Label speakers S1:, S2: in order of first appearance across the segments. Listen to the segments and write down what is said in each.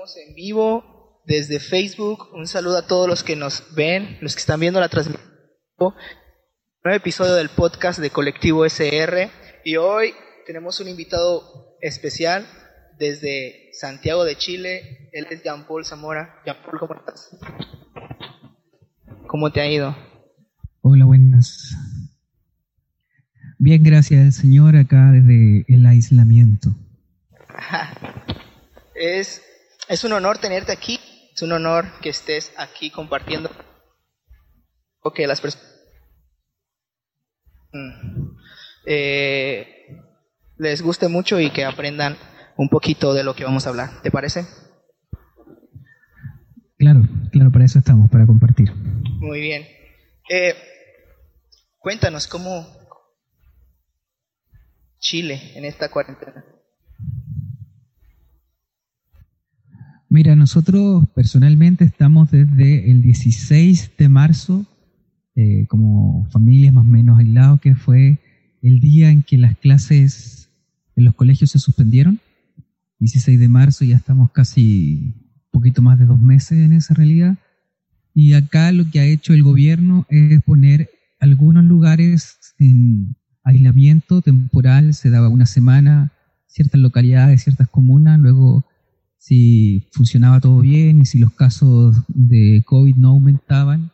S1: estamos en vivo desde Facebook. Un saludo a todos los que nos ven, los que están viendo la transmisión. Nuevo episodio del podcast de Colectivo SR. Y hoy tenemos un invitado especial desde Santiago de Chile. Él es Jean Paul Zamora. Jean Paul, ¿cómo estás? ¿Cómo te ha ido?
S2: Hola, buenas. Bien, gracias, Señor, acá desde el aislamiento.
S1: Es, es un honor tenerte aquí, es un honor que estés aquí compartiendo o que las personas mm, eh, les guste mucho y que aprendan un poquito de lo que vamos a hablar. ¿Te parece?
S2: Claro, claro, para eso estamos, para compartir.
S1: Muy bien. Eh, cuéntanos cómo Chile en esta cuarentena.
S2: Mira, nosotros personalmente estamos desde el 16 de marzo eh, como familias más o menos aislados, que fue el día en que las clases en los colegios se suspendieron. 16 de marzo, ya estamos casi un poquito más de dos meses en esa realidad. Y acá lo que ha hecho el gobierno es poner algunos lugares en aislamiento temporal, se daba una semana, ciertas localidades, ciertas comunas, luego si funcionaba todo bien y si los casos de COVID no aumentaban,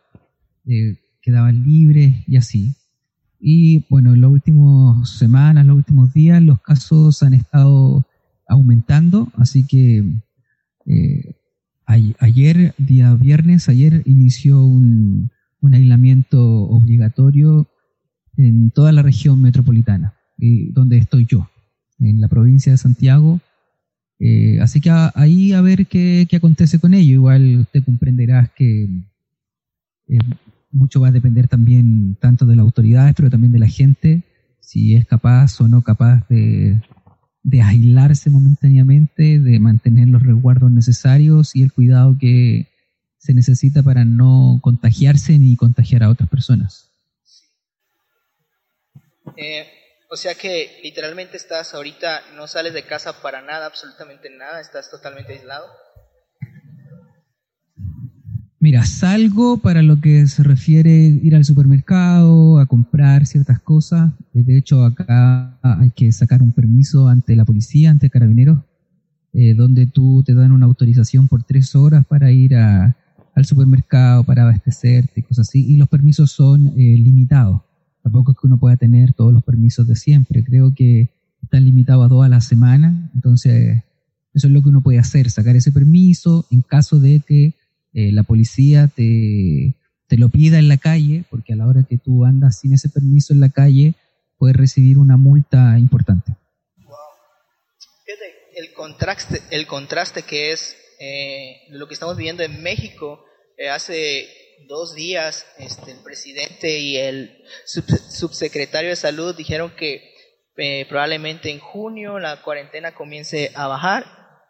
S2: eh, quedaban libres y así. Y bueno, en las últimas semanas, los últimos días, los casos han estado aumentando, así que eh, ayer, día viernes, ayer inició un, un, aislamiento obligatorio en toda la región metropolitana, donde estoy yo, en la provincia de Santiago, eh, así que ahí a ver qué, acontece con ello. Igual te comprenderás que eh, mucho va a depender también tanto de las autoridades, pero también de la gente, si es capaz o no capaz de, de aislarse momentáneamente, de mantener los resguardos necesarios y el cuidado que se necesita para no contagiarse ni contagiar a otras personas.
S1: Eh, o sea que literalmente estás ahorita, no sales de casa para nada, absolutamente nada, estás totalmente aislado.
S2: Mira, salgo para lo que se refiere ir al supermercado, a comprar ciertas cosas. Eh, de hecho, acá hay que sacar un permiso ante la policía, ante carabineros, eh, donde tú te dan una autorización por tres horas para ir al supermercado, para abastecerte y cosas así. Y los permisos son eh, limitados. Tampoco es que uno pueda tener todos los permisos de siempre. Creo que están limitados a dos a la semana. Entonces, eso es lo que uno puede hacer, sacar ese permiso en caso de que eh, la policía te, te lo pida en la calle, porque a la hora que tú andas sin ese permiso en la calle, puedes recibir una multa importante.
S1: Wow. El contraste, el contraste que es eh, lo que estamos viviendo en México eh, hace dos días este, el presidente y el subsecretario de salud dijeron que eh, probablemente en junio la cuarentena comience a bajar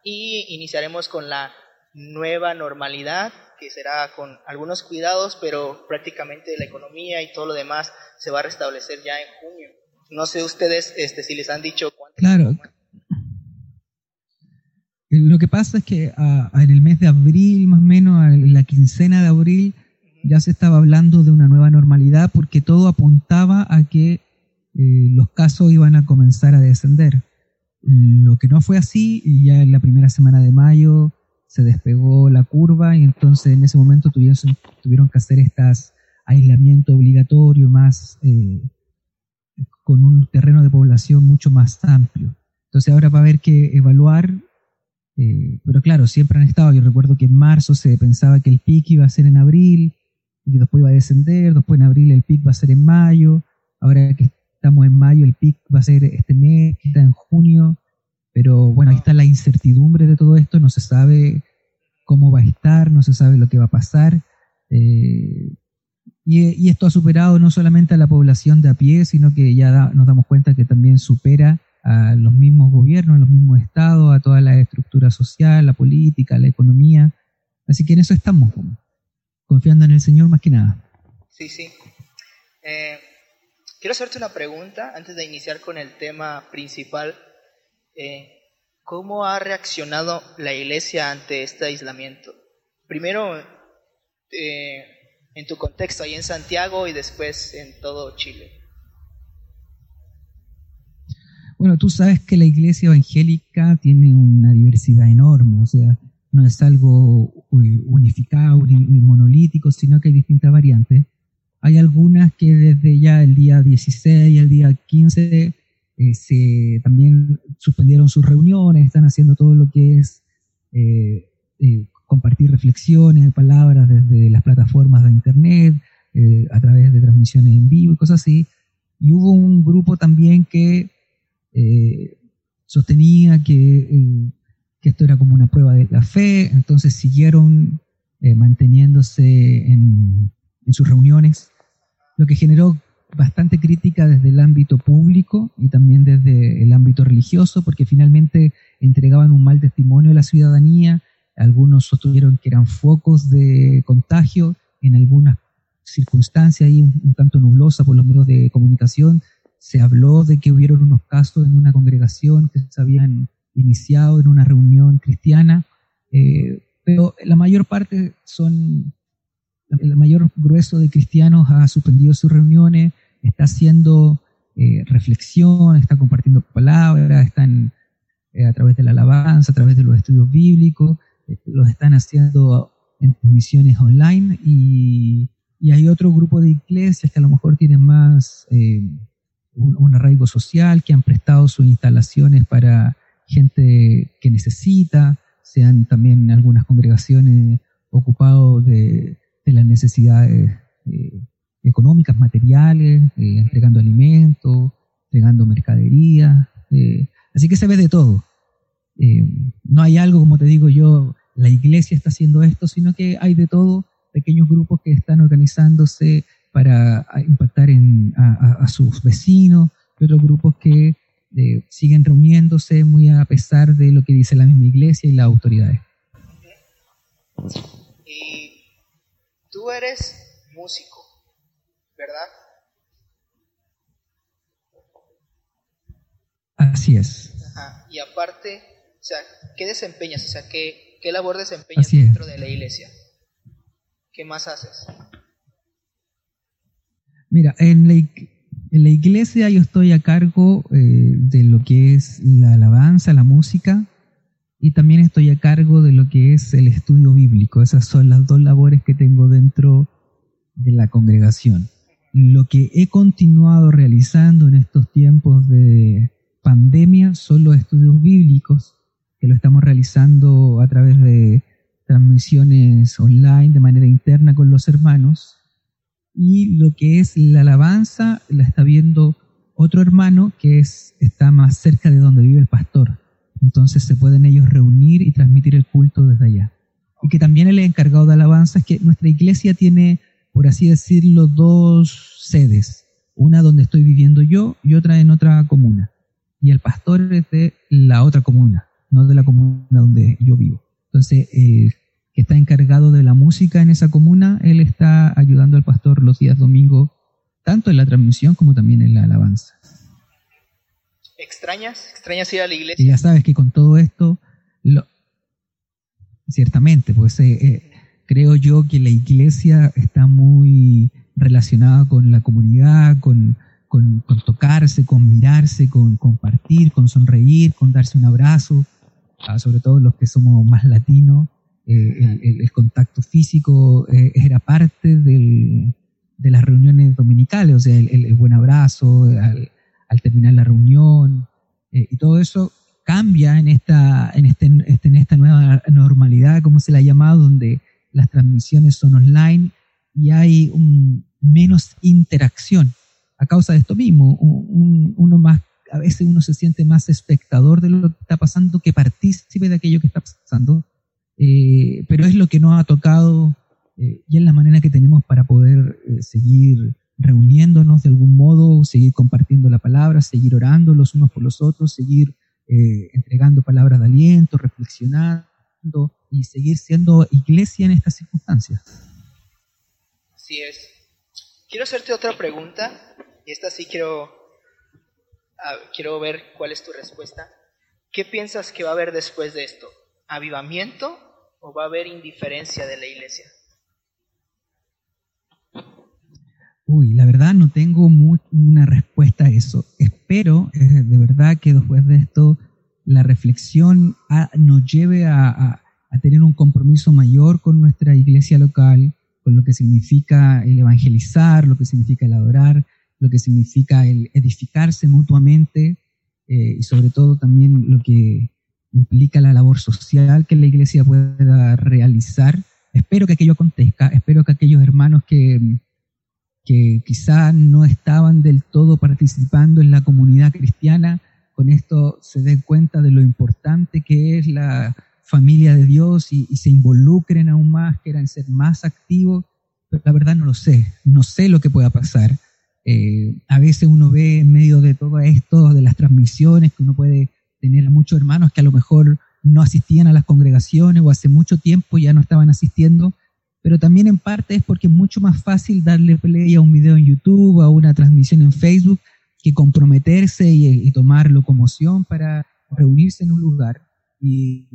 S1: y iniciaremos con la nueva normalidad que será con algunos cuidados, pero prácticamente la economía y todo lo demás se va a restablecer ya en junio. No sé ustedes este, si les han dicho cuánto.
S2: Claro. Lo que pasa es que ah, en el mes de abril, más o menos, en la quincena de abril, ya se estaba hablando de una nueva normalidad porque todo apuntaba a que eh, los casos iban a comenzar a descender. Lo que no fue así, ya en la primera semana de mayo se despegó la curva y entonces en ese momento tuvieron, tuvieron que hacer estas aislamiento obligatorio más eh, con un terreno de población mucho más amplio. Entonces ahora va a haber que evaluar, eh, pero claro, siempre han estado, yo recuerdo que en marzo se pensaba que el pico iba a ser en abril, y después va a descender, después en abril el pic va a ser en mayo, ahora que estamos en mayo el pic va a ser este mes, está en junio, pero bueno, ahí está la incertidumbre de todo esto, no se sabe cómo va a estar, no se sabe lo que va a pasar. Eh, y, esto ha superado no solamente a la población de a pie, sino que ya nos damos cuenta que también supera a los mismos gobiernos, a los mismos estados, a toda la estructura social, la política, la economía. Así que en eso estamos confiando en el Señor más que nada.
S1: Sí, sí. Eh, quiero hacerte una pregunta antes de iniciar con el tema principal. Eh, ¿cómo ha reaccionado la iglesia ante este aislamiento? Primero, eh, en tu contexto, ahí en Santiago y después en todo Chile.
S2: Bueno, tú sabes que la iglesia evangélica tiene una diversidad enorme, o sea, no es algo unificado, monolítico, sino que hay distintas variantes. Hay algunas que desde ya el día 16 y el día 15 eh, se, también suspendieron sus reuniones, están haciendo todo lo que es eh, eh, compartir reflexiones, palabras desde las plataformas de Internet, a través de transmisiones en vivo y cosas así. Y hubo un grupo también que sostenía que esto era como una prueba de la fe, entonces siguieron eh, manteniéndose en, sus reuniones, lo que generó bastante crítica desde el ámbito público y también desde el ámbito religioso, porque finalmente entregaban un mal testimonio a la ciudadanía, algunos sostuvieron que eran focos de contagio, en algunas circunstancias ahí un, tanto nublosa por los medios de comunicación, se habló de que hubieron unos casos en una congregación que se habían iniciado en una reunión cristiana, eh, pero la mayor parte son, el mayor grueso de cristianos ha suspendido sus reuniones, está haciendo eh, reflexión, está compartiendo palabras, están eh, a través de la alabanza, a través de los estudios bíblicos, los están haciendo en misiones online y, y, hay otro grupo de iglesias que a lo mejor tienen más un arraigo social, que han prestado sus instalaciones para gente que necesita, sean también algunas congregaciones ocupados de, las necesidades eh, económicas, materiales, eh, entregando alimentos, entregando mercadería. Eh, así que se ve de todo. no hay algo, como te digo yo, la iglesia está haciendo esto, sino que hay de todo, pequeños grupos que están organizándose para impactar en, a sus vecinos, y otros grupos que siguen reuniéndose muy a pesar de lo que dice la misma iglesia y las autoridades.
S1: Y tú eres músico, ¿verdad?
S2: Así es.
S1: Y aparte, o sea, ¿qué desempeñas? O sea, ¿qué, qué labor desempeñas dentro de la iglesia? ¿Qué más haces?
S2: Mira, en la, en la iglesia yo estoy a cargo eh, de lo que es la alabanza, la música, y también estoy a cargo de lo que es el estudio bíblico. Esas son las dos labores que tengo dentro de la congregación. Lo que he continuado realizando en estos tiempos de pandemia son los estudios bíblicos, que lo estamos realizando a través de transmisiones online de manera interna con los hermanos y lo que es la alabanza la está viendo otro hermano que es, está más cerca de donde vive el pastor. Entonces se pueden ellos reunir y transmitir el culto desde allá. Y que también el encargado de alabanza es que nuestra iglesia tiene, por así decirlo, dos sedes. Una donde estoy viviendo yo y otra en otra comuna. Y el pastor es de la otra comuna, no de la comuna donde yo vivo. Entonces, el que está encargado de la música en esa comuna, él está ayudando al pastor los días domingos, tanto en la transmisión como también en la alabanza.
S1: ¿Extrañas? ¿Extrañas ir a la iglesia?
S2: Y ya sabes que con todo esto, lo, ciertamente, pues eh, eh, creo yo que la iglesia está muy relacionada con la comunidad, con, con, con tocarse, con mirarse, con compartir, con sonreír, con darse un abrazo, ah, sobre todo los que somos más latinos eh, el, contacto físico eh, era parte de las reuniones dominicales, o sea, el, buen abrazo al, terminar la reunión, eh, y todo eso cambia en esta, en, este, este, en esta nueva normalidad, como se la ha llamado, donde las transmisiones son online y hay menos interacción a causa de esto mismo. uno más, a veces uno se siente más espectador de lo que está pasando que partícipe de aquello que está pasando eh, pero es lo que nos ha tocado eh, y es la manera que tenemos para poder eh, seguir reuniéndonos de algún modo, seguir compartiendo la palabra, seguir orando los unos por los otros, seguir entregando palabras de aliento, reflexionando y seguir siendo iglesia en estas circunstancias.
S1: Así es. Quiero hacerte otra pregunta y esta sí quiero, quiero ver cuál es tu respuesta. ¿qué piensas que va a haber después de esto? ¿Avivamiento va a haber indiferencia de la iglesia?
S2: Uy, la verdad no tengo una respuesta a eso. Espero eh, de verdad que después de esto la reflexión nos lleve a, tener un compromiso mayor con nuestra iglesia local, con lo que significa el evangelizar, lo que significa el adorar, lo que significa el edificarse mutuamente eh, y sobre todo también lo que implica la labor social que la iglesia pueda realizar. Espero que aquello acontezca, espero que aquellos hermanos que, que quizá no estaban del todo participando en la comunidad cristiana, con esto se den cuenta de lo importante que es la familia de Dios y, se involucren aún más, quieran ser más activos, pero la verdad no lo sé, no sé lo que pueda pasar. Eh, a veces uno ve en medio de todo esto, de las transmisiones, que uno puede tener a muchos hermanos que a lo mejor no asistían a las congregaciones o hace mucho tiempo ya no estaban asistiendo, pero también en parte es porque es mucho más fácil darle play a un video en YouTube, a una transmisión en Facebook, que comprometerse y, tomar locomoción para reunirse en un lugar. Y,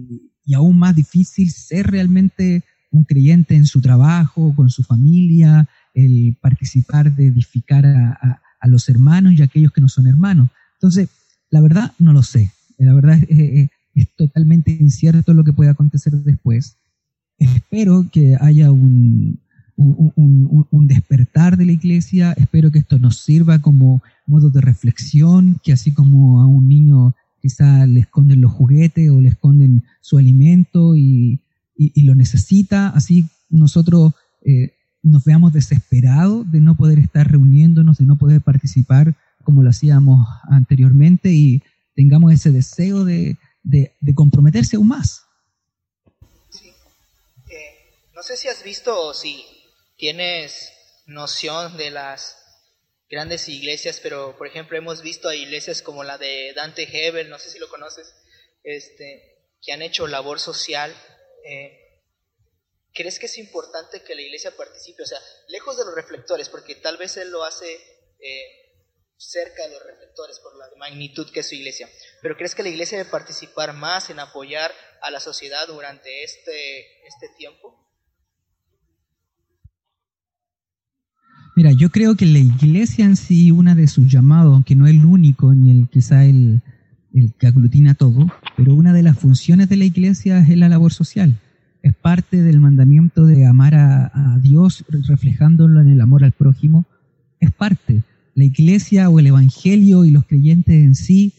S2: aún más difícil ser realmente un creyente en su trabajo, con su familia, el participar de edificar a, los hermanos y a aquellos que no son hermanos. Entonces, la verdad no lo sé. La verdad es, es, totalmente incierto lo que puede acontecer después. Espero que haya un, un, despertar de la iglesia. Espero que esto nos sirva como modo de reflexión, que así como a un niño quizá le esconden los juguetes o le esconden su alimento y, lo necesita, así nosotros eh, nos veamos desesperados de no poder estar reuniéndonos, de no poder participar como lo hacíamos anteriormente y tengamos ese deseo de, comprometerse aún más.
S1: Eh, no sé si has visto o si tienes noción de las grandes iglesias, pero por ejemplo hemos visto a iglesias como la de Dante Hebel, no sé si lo conoces, este, que han hecho labor social. Eh, ¿Crees que es importante que la iglesia participe? O sea, lejos de los reflectores, porque tal vez él lo hace eh, cerca de los reflectores por la magnitud que es su iglesia. Pero ¿crees que la iglesia debe participar más en apoyar a la sociedad durante este, este tiempo?
S2: Mira, yo creo que la iglesia en sí, una de sus llamados, aunque no el único ni el quizá el, el que aglutina todo, pero una de las funciones de la iglesia es la labor social. Es parte del mandamiento de amar a, Dios reflejándolo en el amor al prójimo. Es parte. La iglesia o el evangelio y los creyentes en sí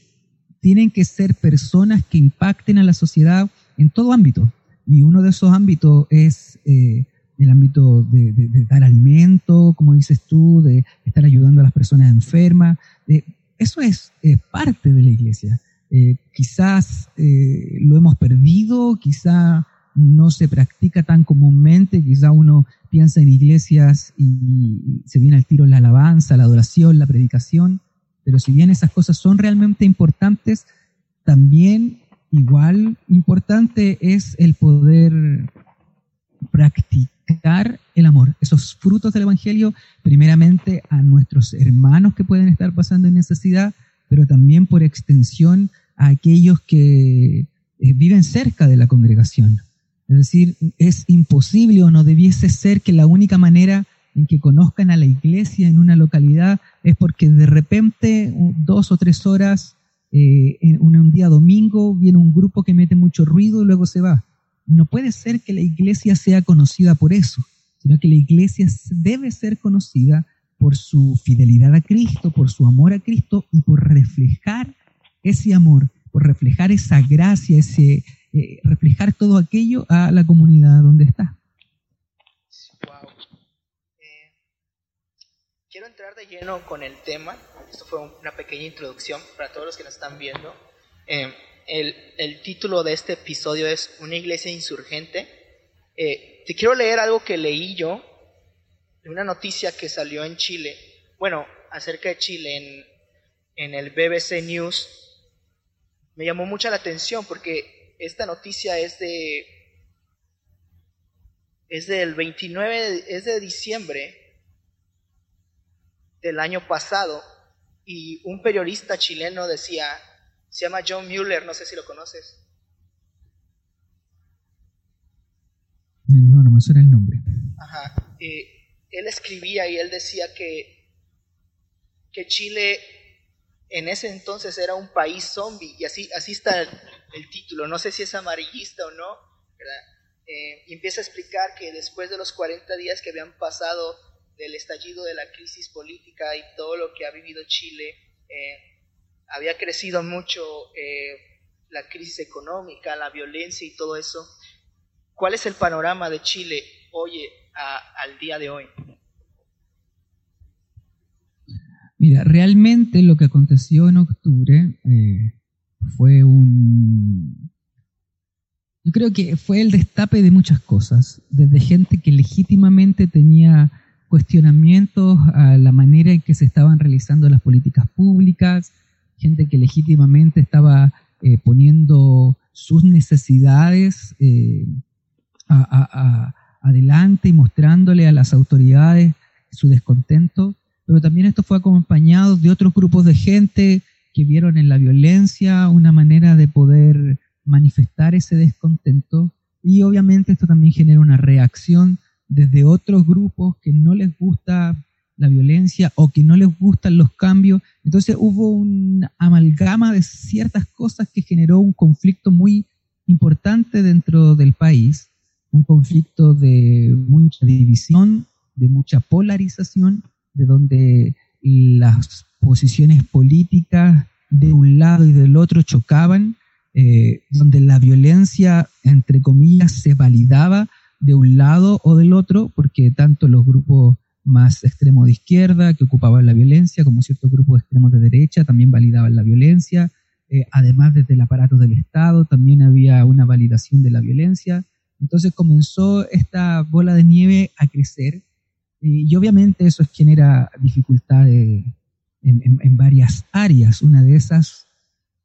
S2: tienen que ser personas que impacten a la sociedad en todo ámbito. Y uno de esos ámbitos es eh, el ámbito de, dar alimento, como dices tú, de estar ayudando a las personas enfermas. eso es parte de la iglesia. Eh, quizás eh, lo hemos perdido, quizá no se practica tan comúnmente, quizá uno piensa en iglesias y se viene al tiro la alabanza, la adoración, la predicación, pero si bien esas cosas son realmente importantes, también igual importante es el poder practicar el amor, esos frutos del Evangelio, primeramente a nuestros hermanos que pueden estar pasando en necesidad, pero también por extensión a aquellos que eh, viven cerca de la congregación. Es decir, es imposible o no debiese ser que la única manera en que conozcan a la iglesia en una localidad es porque de repente, dos o tres horas, eh, en un día domingo, viene un grupo que mete mucho ruido y luego se va. No puede ser que la iglesia sea conocida por eso, sino que la iglesia debe ser conocida por su fidelidad a Cristo, por su amor a Cristo y por reflejar ese amor, por reflejar esa gracia, ese, eh, reflejar todo aquello a la comunidad donde está.
S1: Wow. Eh, quiero entrar de lleno con el tema. Esto fue una pequeña introducción para todos los que nos están viendo. Eh, el, título de este episodio es Una iglesia insurgente. Eh, te quiero leer algo que leí yo, de una noticia que salió en Chile, bueno, acerca de Chile en, en el BBC News. Me llamó mucha la atención porque esta noticia es de es del 29, es de diciembre del año pasado y un periodista chileno decía Se llama John Mueller, no sé si lo conoces.
S2: No, no me suena el nombre.
S1: Ajá. él escribía y él decía que, que Chile en ese entonces era un país zombie, y así, así está el, título, no sé si es amarillista o no, eh, y empieza a explicar que después de los 40 días que habían pasado del estallido de la crisis política y todo lo que ha vivido Chile, eh, había crecido mucho eh, la crisis económica, la violencia y todo eso. ¿Cuál es el panorama de Chile hoy al día de hoy?
S2: Mira, realmente lo que aconteció en octubre eh, fue un... Yo creo que fue el destape de muchas cosas, desde gente que legítimamente tenía cuestionamientos a la manera en que se estaban realizando las políticas públicas, gente que legítimamente estaba eh, poniendo sus necesidades eh, adelante y mostrándole a las autoridades su descontento. Pero también esto fue acompañado de otros grupos de gente que vieron en la violencia una manera de poder manifestar ese descontento y obviamente esto también genera una reacción desde otros grupos que no les gusta la violencia o que no les gustan los cambios. Entonces hubo una amalgama de ciertas cosas que generó un conflicto muy importante dentro del país, un conflicto de mucha división, de mucha polarización de donde las posiciones políticas de un lado y del otro chocaban, eh, donde la violencia, entre comillas, se validaba de un lado o del otro, porque tanto los grupos más extremos de izquierda que ocupaban la violencia, como ciertos grupos extremos de derecha también validaban la violencia. Eh, además, desde el aparato del Estado también había una validación de la violencia. Entonces comenzó esta bola de nieve a crecer y, obviamente eso genera dificultades en, varias áreas. Una de esas,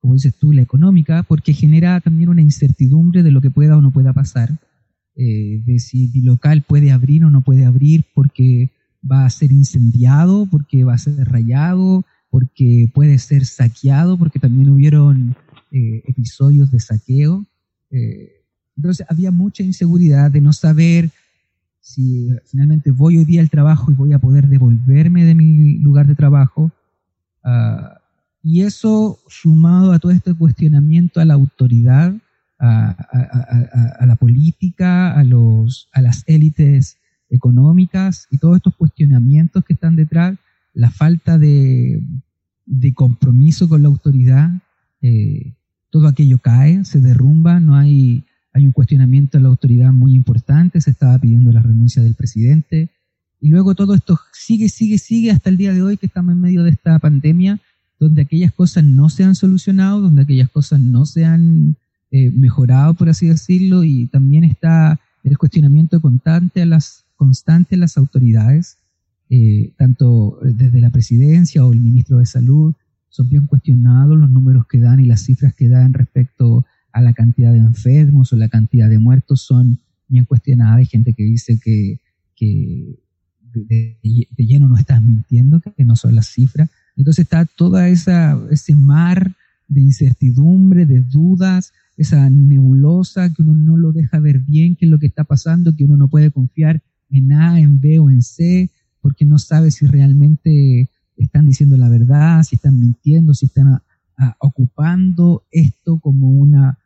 S2: como dices tú, la económica, porque genera también una incertidumbre de lo que pueda o no pueda pasar, eh, de si el local puede abrir o no puede abrir porque va a ser incendiado, porque va a ser rayado, porque puede ser saqueado, porque también hubieron eh, episodios de saqueo. Eh, entonces había mucha inseguridad de no saber si finalmente voy hoy día al trabajo y voy a poder devolverme de mi lugar de trabajo. Ah, y eso sumado a todo este cuestionamiento a la autoridad, a, la política, a, los, a las élites económicas y todos estos cuestionamientos que están detrás, la falta de, compromiso con la autoridad, eh, todo aquello cae, se derrumba, no hay hay un cuestionamiento de la autoridad muy importante, se estaba pidiendo la renuncia del presidente, y luego todo esto sigue, sigue, sigue hasta el día de hoy que estamos en medio de esta pandemia, donde aquellas cosas no se han solucionado, donde aquellas cosas no se han eh, mejorado, por así decirlo, y también está el cuestionamiento constante a las, constante a las autoridades, eh, tanto desde la presidencia o el ministro de Salud, son bien cuestionados los números que dan y las cifras que dan respecto a la cantidad de enfermos o la cantidad de muertos son bien cuestionadas. Hay gente que dice que, de, lleno no estás mintiendo, que no son las cifras. Entonces está toda esa ese mar de incertidumbre, de dudas, esa nebulosa que uno no lo deja ver bien qué es lo que está pasando, que uno no puede confiar en A, en B o en C, porque no sabe si realmente están diciendo la verdad, si están mintiendo, si están ocupando esto como una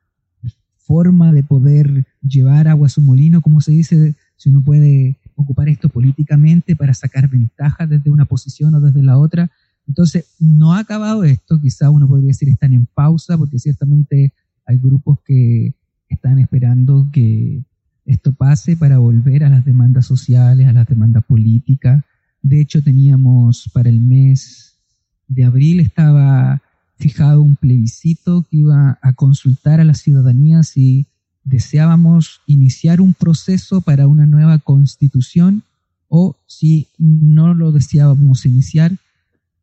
S2: forma de poder llevar agua a su molino, como se dice, si uno puede ocupar esto políticamente para sacar ventajas desde una posición o desde la otra. Entonces, no ha acabado esto, quizá uno podría decir están en pausa, porque ciertamente hay grupos que están esperando que esto pase para volver a las demandas sociales, a las demandas políticas. De hecho, teníamos para el mes de abril, estaba fijado un plebiscito que iba a consultar a la ciudadanía si deseábamos iniciar un proceso para una nueva constitución o si no lo deseábamos iniciar.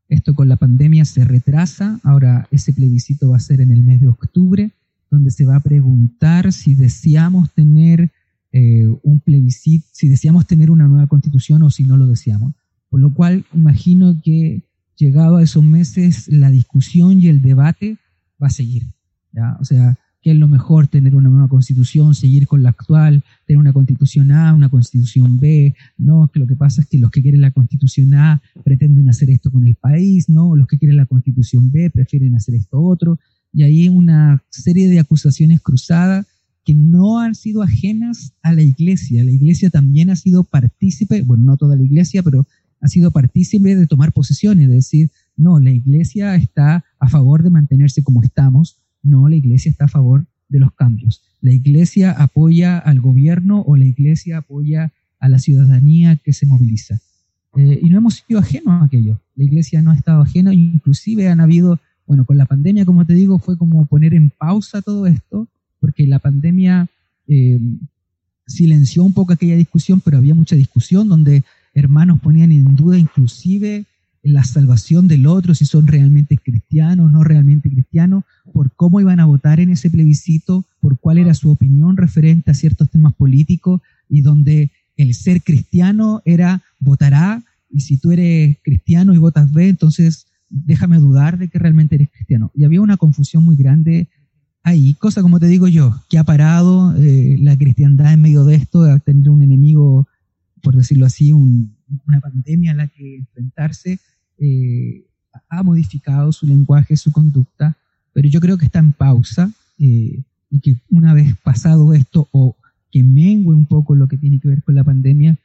S2: Esto con la pandemia se retrasa. Ahora ese plebiscito va a ser en el mes de octubre, donde se va a preguntar si deseamos tener eh, un plebiscito, si deseamos tener una nueva constitución o si no lo deseamos. Por lo cual imagino que llegado a esos meses, la discusión y el debate va a seguir. ¿ya? O sea, es lo mejor tener una nueva constitución, seguir con la actual, tener una constitución A, una constitución B, no, que lo que pasa es que los que quieren la constitución A pretenden hacer esto con el país, no, los que quieren la constitución B prefieren hacer esto otro, y ahí una serie de acusaciones cruzadas que no han sido ajenas a la iglesia. La iglesia también ha sido partícipe, bueno, no toda la iglesia, pero ha sido partícipe de tomar posiciones, de decir, no, la iglesia está a favor de mantenerse como estamos, no, la iglesia está a favor de los cambios. La iglesia apoya al gobierno o la iglesia apoya a la ciudadanía que se moviliza. Eh, y no hemos sido ajenos a aquello. La iglesia no ha estado ajena, inclusive han habido, bueno, con la pandemia, como te digo, fue como poner en pausa todo esto, porque la pandemia eh, silenció un poco aquella discusión, pero había mucha discusión donde hermanos ponían en duda inclusive la salvación del otro, si son realmente cristianos, no realmente cristianos, por cómo iban a votar en ese plebiscito, por cuál era su opinión referente a ciertos temas políticos y donde el ser cristiano era votará y si tú eres cristiano y votas B, entonces déjame dudar de que realmente eres cristiano. Y había una confusión muy grande ahí, cosa como te digo yo, que ha parado eh, la cristiandad en medio de esto, a tener un enemigo, decirlo así, una pandemia a la que enfrentarse, eh, ha modificado su lenguaje, su conducta, pero yo creo que está en pausa eh, y que una vez pasado esto o que mengue un poco lo que tiene que ver con la pandemia,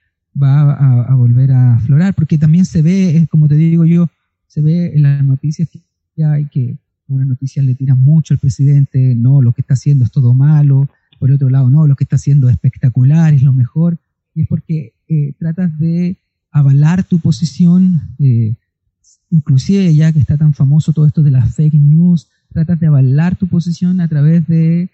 S2: va a, volver a aflorar, porque también se ve, como te digo yo, se ve en las noticias que hay que una noticia le tira mucho al presidente, no, lo que está haciendo es todo malo, por otro lado, no, lo que está haciendo es espectacular, es lo mejor, y es porque eh, tratas de avalar tu posición eh, inclusive ya que está tan famoso todo esto de las fake news, tratas de avalar tu posición a través de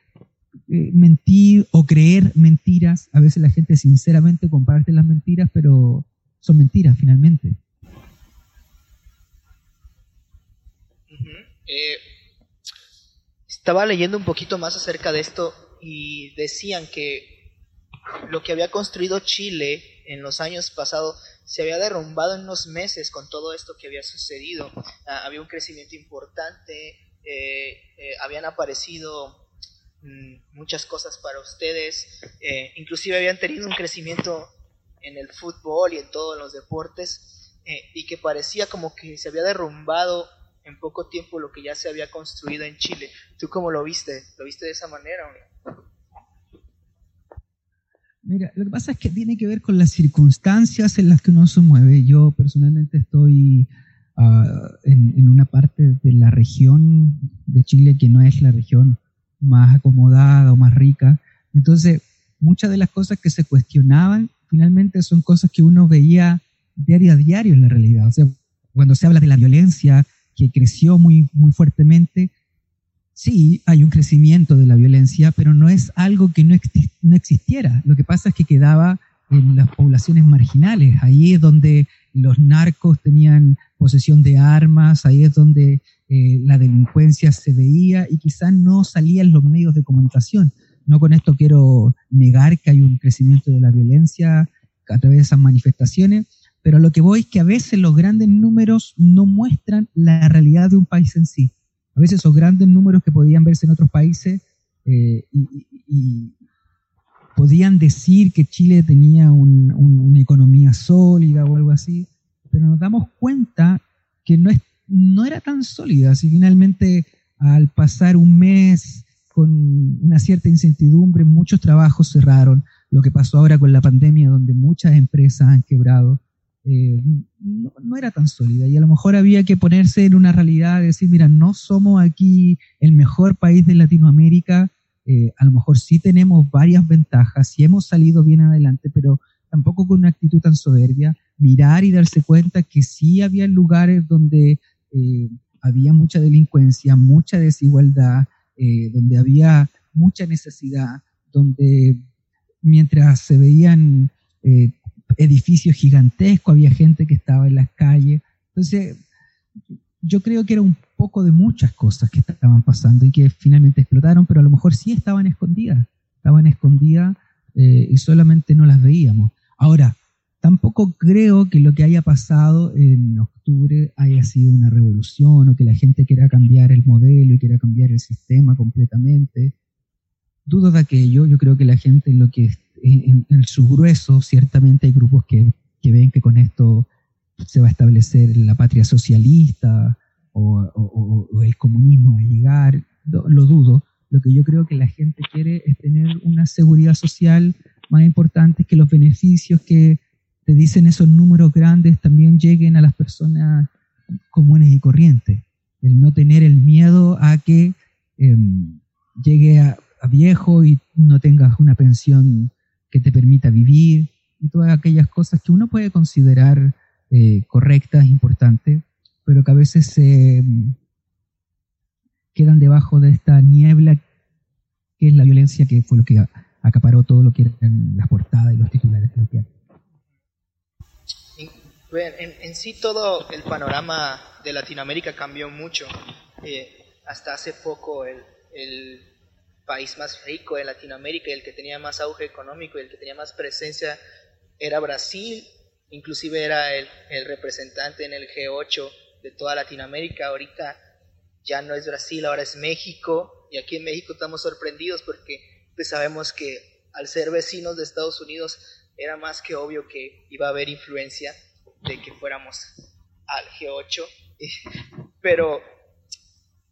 S2: eh, mentir o creer mentiras. A veces la gente sinceramente comparte las mentiras, pero son mentiras finalmente.
S1: Estaba leyendo un poquito más acerca de esto y decían que lo que había construido Chile en los años pasados se había derrumbado en unos meses con todo esto que había sucedido. Ah, había un crecimiento importante, eh, eh, habían aparecido mm, muchas cosas para ustedes, eh, inclusive habían tenido un crecimiento en el fútbol y en todos los deportes, y que parecía como que se había derrumbado en poco tiempo lo que ya se había construido en Chile. ¿Tú cómo lo viste? ¿Lo viste de esa manera?
S2: Mira, lo que pasa es que tiene que ver con las circunstancias en las que uno se mueve. Yo personalmente estoy ah, en, una parte de la región de Chile que no es la región más acomodada o más rica. Entonces, muchas de las cosas que se cuestionaban finalmente son cosas que uno veía diario a diario en la realidad. O sea, cuando se habla de la violencia que creció muy, muy fuertemente, sí hay un crecimiento de la violencia, pero no es algo que no, existiera. Lo que pasa es que quedaba en las poblaciones marginales. Ahí es donde los narcos tenían posesión de armas, ahí es donde eh, la delincuencia se veía y quizás no salían los medios de comunicación. No con esto quiero negar que hay un crecimiento de la violencia a través de esas manifestaciones, pero lo que voy es que a veces los grandes números no muestran la realidad de un país en sí a veces esos grandes números que podían verse en otros países eh, y, podían decir que Chile tenía una economía sólida o algo así, pero nos damos cuenta que no, es, no era tan sólida. Si finalmente al pasar un mes con una cierta incertidumbre, muchos trabajos cerraron, lo que pasó ahora con la pandemia, donde muchas empresas han quebrado, eh, no, era tan sólida. Y a lo mejor había que ponerse en una realidad de decir, mira, no somos aquí el mejor país de Latinoamérica, eh, a lo mejor sí tenemos varias ventajas, sí hemos salido bien adelante, pero tampoco con una actitud tan soberbia, mirar y darse cuenta que sí había lugares donde eh, había mucha delincuencia, mucha desigualdad, donde había mucha necesidad, donde mientras se veían edificios gigantescos, había gente que estaba en las calles. Entonces, yo creo que era un poco de muchas cosas que estaban pasando y que finalmente explotaron, pero a lo mejor sí estaban escondidas, estaban escondidas eh, y solamente no las veíamos. Ahora, tampoco creo que lo que haya pasado en octubre haya sido una revolución o que la gente quiera cambiar el modelo y quiera cambiar el sistema completamente. Dudo de aquello, yo creo que la gente lo que en, su grueso ciertamente hay grupos que, que, ven que con esto se va a establecer la patria socialista o, o el comunismo a llegar, lo dudo. Lo que yo creo que la gente quiere es tener una seguridad social más importante que los beneficios que te dicen esos números grandes también lleguen a las personas comunes y corrientes. El no tener el miedo a que em, llegue a, viejo y no tengas una pensión que te permita vivir y todas aquellas cosas que uno puede considerar eh, correctas, importantes, pero que a veces se em, quedan debajo de esta niebla que es la violencia, que fue lo que acaparó todo lo que eran las portadas y los titulares de los
S1: en, sí todo el panorama de Latinoamérica cambió mucho. Eh, hasta hace poco el, país más rico de Latinoamérica, el que tenía más auge económico y el que tenía más presencia era Brasil, inclusive era el, representante en el G8 de toda Latinoamérica. Ahorita ya no es Brasil, ahora es México y aquí en México estamos sorprendidos porque pues sabemos que al ser vecinos de Estados Unidos era más que obvio que iba a haber influencia de que fuéramos al G8. Pero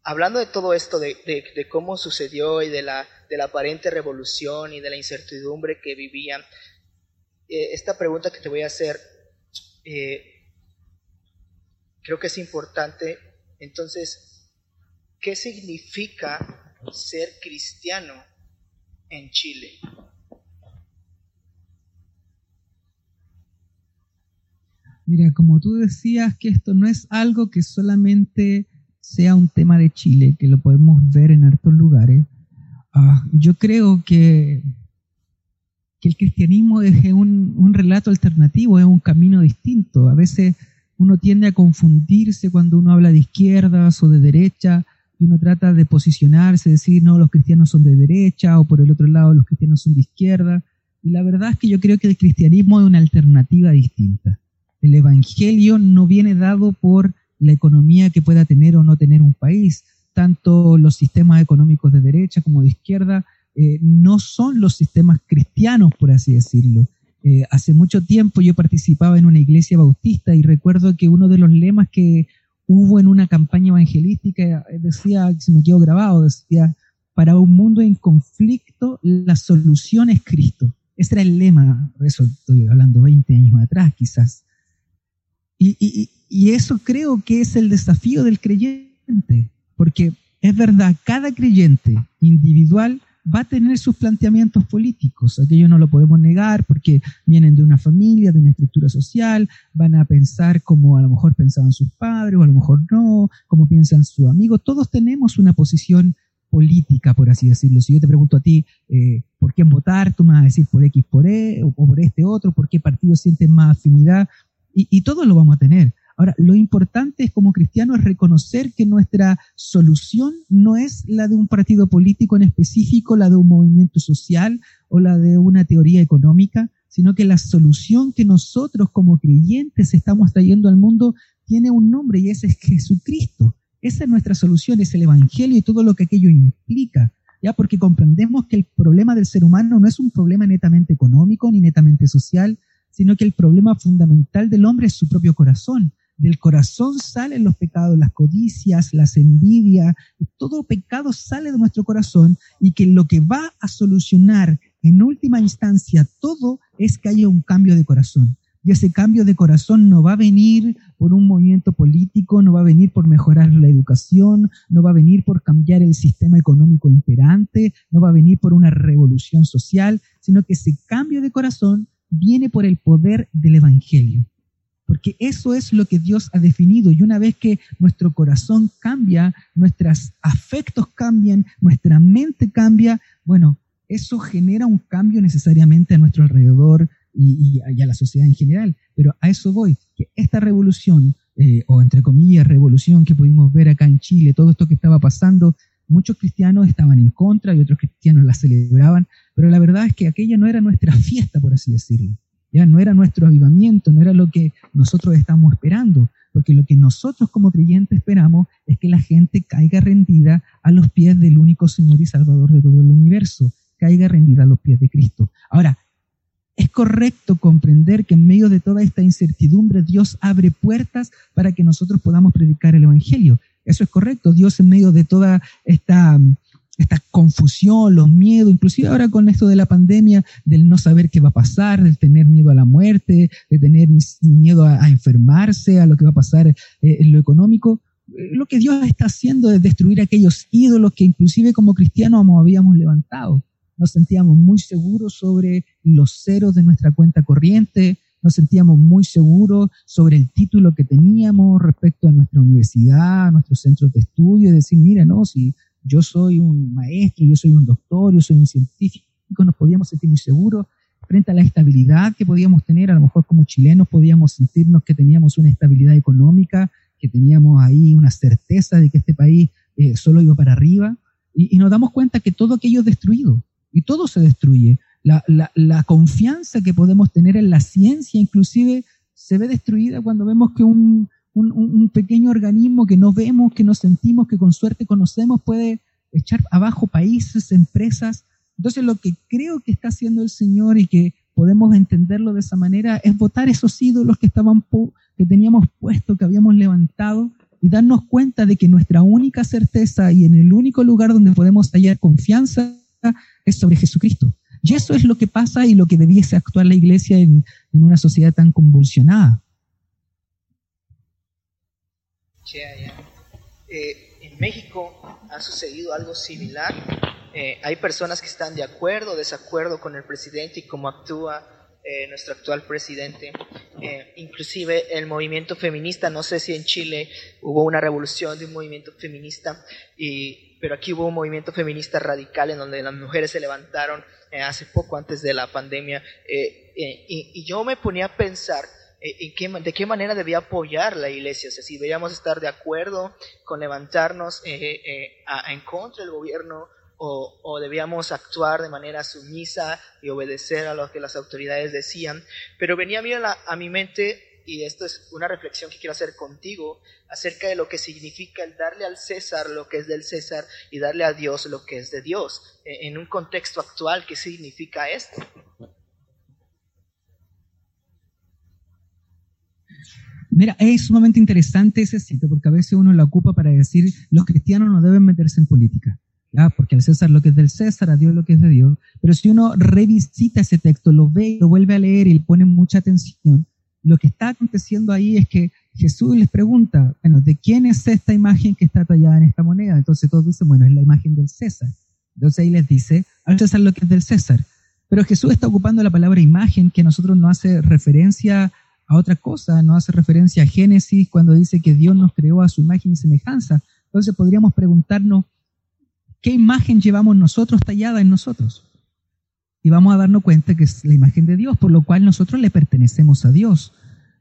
S1: hablando de todo esto, de, cómo sucedió y de la, de la, aparente revolución y de la incertidumbre que vivían, eh, esta pregunta que te voy a hacer, eh, creo que es importante. Entonces, ¿qué significa ser cristiano en Chile?
S2: Mira, como tú decías que esto no es algo que solamente sea un tema de Chile, que lo podemos ver en hartos lugares, ah, yo creo que, que, el cristianismo es un, un relato alternativo, es un camino distinto. A veces uno tiende a confundirse cuando uno habla de izquierdas o de derecha y uno trata de posicionarse, decir, no, los cristianos son de derecha o por el otro lado los cristianos son de izquierda. Y la verdad es que yo creo que el cristianismo es una alternativa distinta. El Evangelio no viene dado por la economía que pueda tener o no tener un país. Tanto los sistemas económicos de derecha como de izquierda eh, no son los sistemas cristianos, por así decirlo. Eh, hace mucho tiempo yo participaba en una iglesia bautista y recuerdo que uno de los lemas que hubo en una campaña evangelística eh, decía, se me quedó grabado, decía, para un mundo en conflicto, la solución es Cristo. Ese era el lema, eso estoy hablando 20 años atrás quizás. Y, eso creo que es el desafío del creyente, porque es verdad, cada creyente individual va a tener sus planteamientos políticos. Aquello no lo podemos negar porque vienen de una familia, de una estructura social, van a pensar como a lo mejor pensaban sus padres o a lo mejor no, como piensan sus amigos. Todos tenemos una posición política, por así decirlo. Si yo te pregunto a ti eh, por quién votar, tú me vas a decir por X, por E o, por este otro, por qué partido sientes más afinidad y, todo lo vamos a tener. Ahora, lo importante es como cristianos es reconocer que nuestra solución no es la de un partido político en específico, la de un movimiento social o la de una teoría económica, sino que la solución que nosotros como creyentes estamos trayendo al mundo tiene un nombre y ese es Jesucristo. Esa es nuestra solución, es el Evangelio y todo lo que aquello implica. ¿Ya? Porque comprendemos que el problema del ser humano no es un problema netamente económico ni netamente social, sino que el problema fundamental del hombre es su propio corazón. Del corazón salen los pecados, las codicias, las envidias, todo pecado sale de nuestro corazón y que lo que va a solucionar en última instancia todo es que haya un cambio de corazón. Y ese cambio de corazón no va a venir por un movimiento político, no va a venir por mejorar la educación, no va a venir por cambiar el sistema económico imperante, no va a venir por una revolución social, sino que ese cambio de corazón viene por el poder del Evangelio. Porque eso es lo que Dios ha definido. Y una vez que nuestro corazón cambia, nuestros afectos cambian, nuestra mente cambia, bueno, eso genera un cambio necesariamente a nuestro alrededor y, a la sociedad en general. Pero a eso voy, que esta revolución, eh, o entre comillas revolución que pudimos ver acá en Chile, todo esto que estaba pasando, muchos cristianos estaban en contra y otros cristianos la celebraban, pero la verdad es que aquella no era nuestra fiesta, por así decirlo. Ya no era nuestro avivamiento, no era lo que nosotros estamos esperando, porque lo que nosotros como creyentes esperamos es que la gente caiga rendida a los pies del único Señor y Salvador de todo el universo, caiga rendida a los pies de Cristo. Ahora, es correcto comprender que en medio de toda esta incertidumbre Dios abre puertas para que nosotros podamos predicar el Evangelio. Eso es correcto. Dios en medio de toda esta, esta confusión, los miedos, inclusive ahora con esto de la pandemia, del no saber qué va a pasar, del tener miedo a la muerte, de tener miedo a, enfermarse, a lo que va a pasar eh, en lo económico, lo que Dios está haciendo es destruir aquellos ídolos que inclusive como cristianos habíamos levantado. Nos sentíamos muy seguros sobre los ceros de nuestra cuenta corriente, nos sentíamos muy seguros sobre el título que teníamos respecto a nuestra universidad, a nuestros centros de estudio, y decir, mira, no, si yo soy un maestro, yo soy un doctor, yo soy un científico, nos podíamos sentir muy seguros frente a la estabilidad que podíamos tener, a lo mejor como chilenos podíamos sentirnos que teníamos una estabilidad económica, que teníamos ahí una certeza de que este país eh, solo iba para arriba, y, y, nos damos cuenta que todo aquello es destruido, y todo se destruye. La, confianza que podemos tener en la ciencia inclusive se ve destruida cuando vemos que un, pequeño organismo que no vemos, que no sentimos, que con suerte conocemos, puede echar abajo países, empresas. Entonces lo que creo que está haciendo el Señor y que podemos entenderlo de esa manera es votar esos ídolos que estaban que teníamos puesto, que habíamos levantado y darnos cuenta de que nuestra única certeza y en el único lugar donde podemos hallar confianza es sobre Jesucristo. Y eso es lo que pasa y lo que debiese actuar la iglesia en, una sociedad tan convulsionada.
S1: Eh, en México ha sucedido algo similar. Eh, hay personas que están de acuerdo o desacuerdo con el presidente y cómo actúa eh, nuestro actual presidente. inclusive el movimiento feminista, no sé si en Chile hubo una revolución de un movimiento feminista y pero aquí hubo un movimiento feminista radical en donde las mujeres se levantaron eh, hace poco antes de la pandemia eh, eh, y, yo me ponía a pensar en qué, de qué manera debía apoyar la iglesia, o sea, si deberíamos estar de acuerdo con levantarnos en contra del gobierno o, o, debíamos actuar de manera sumisa y obedecer a lo que las autoridades decían, pero venía a mí a mi mente y esto es una reflexión que quiero hacer contigo acerca de lo que significa el darle al César lo que es del César y darle a Dios lo que es de Dios. E, en un contexto actual, ¿qué significa esto?
S2: Mira, es sumamente interesante ese sitio porque a veces uno lo ocupa para decir los cristianos no deben meterse en política. porque al César lo que es del César, a Dios lo que es de Dios. Pero si uno revisita ese texto, lo ve, lo vuelve a leer y le pone mucha atención, lo que está aconteciendo ahí es que Jesús les pregunta, bueno, ¿de quién es esta imagen que está tallada en esta moneda? Entonces todos dicen, bueno, es la imagen del César. Entonces ahí les dice, al César lo que es del César. Pero Jesús está ocupando la palabra imagen, que a nosotros no hace referencia a otra cosa, no hace referencia a Génesis cuando dice que Dios nos creó a su imagen y semejanza. Entonces podríamos preguntarnos, ¿qué imagen llevamos nosotros tallada en nosotros? y vamos a darnos cuenta que es la imagen de Dios, por lo cual nosotros le pertenecemos a Dios.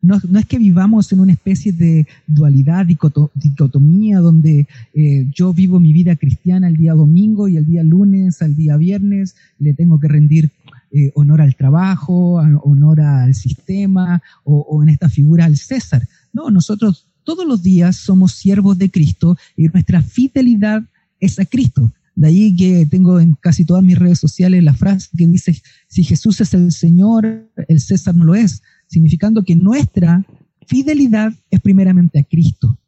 S2: No, no es que vivamos en una especie de dualidad, dicotomía, donde eh, yo vivo mi vida cristiana el día domingo y el día lunes, al día viernes, le tengo que rendir eh, honor al trabajo, honor al sistema o, o en esta figura al César. No, nosotros todos los días somos siervos de Cristo y nuestra fidelidad es a Cristo. De ahí que tengo en casi todas mis redes sociales la frase que dice, si Jesús es el Señor, el César no lo es, significando que nuestra fidelidad es primeramente a Cristo.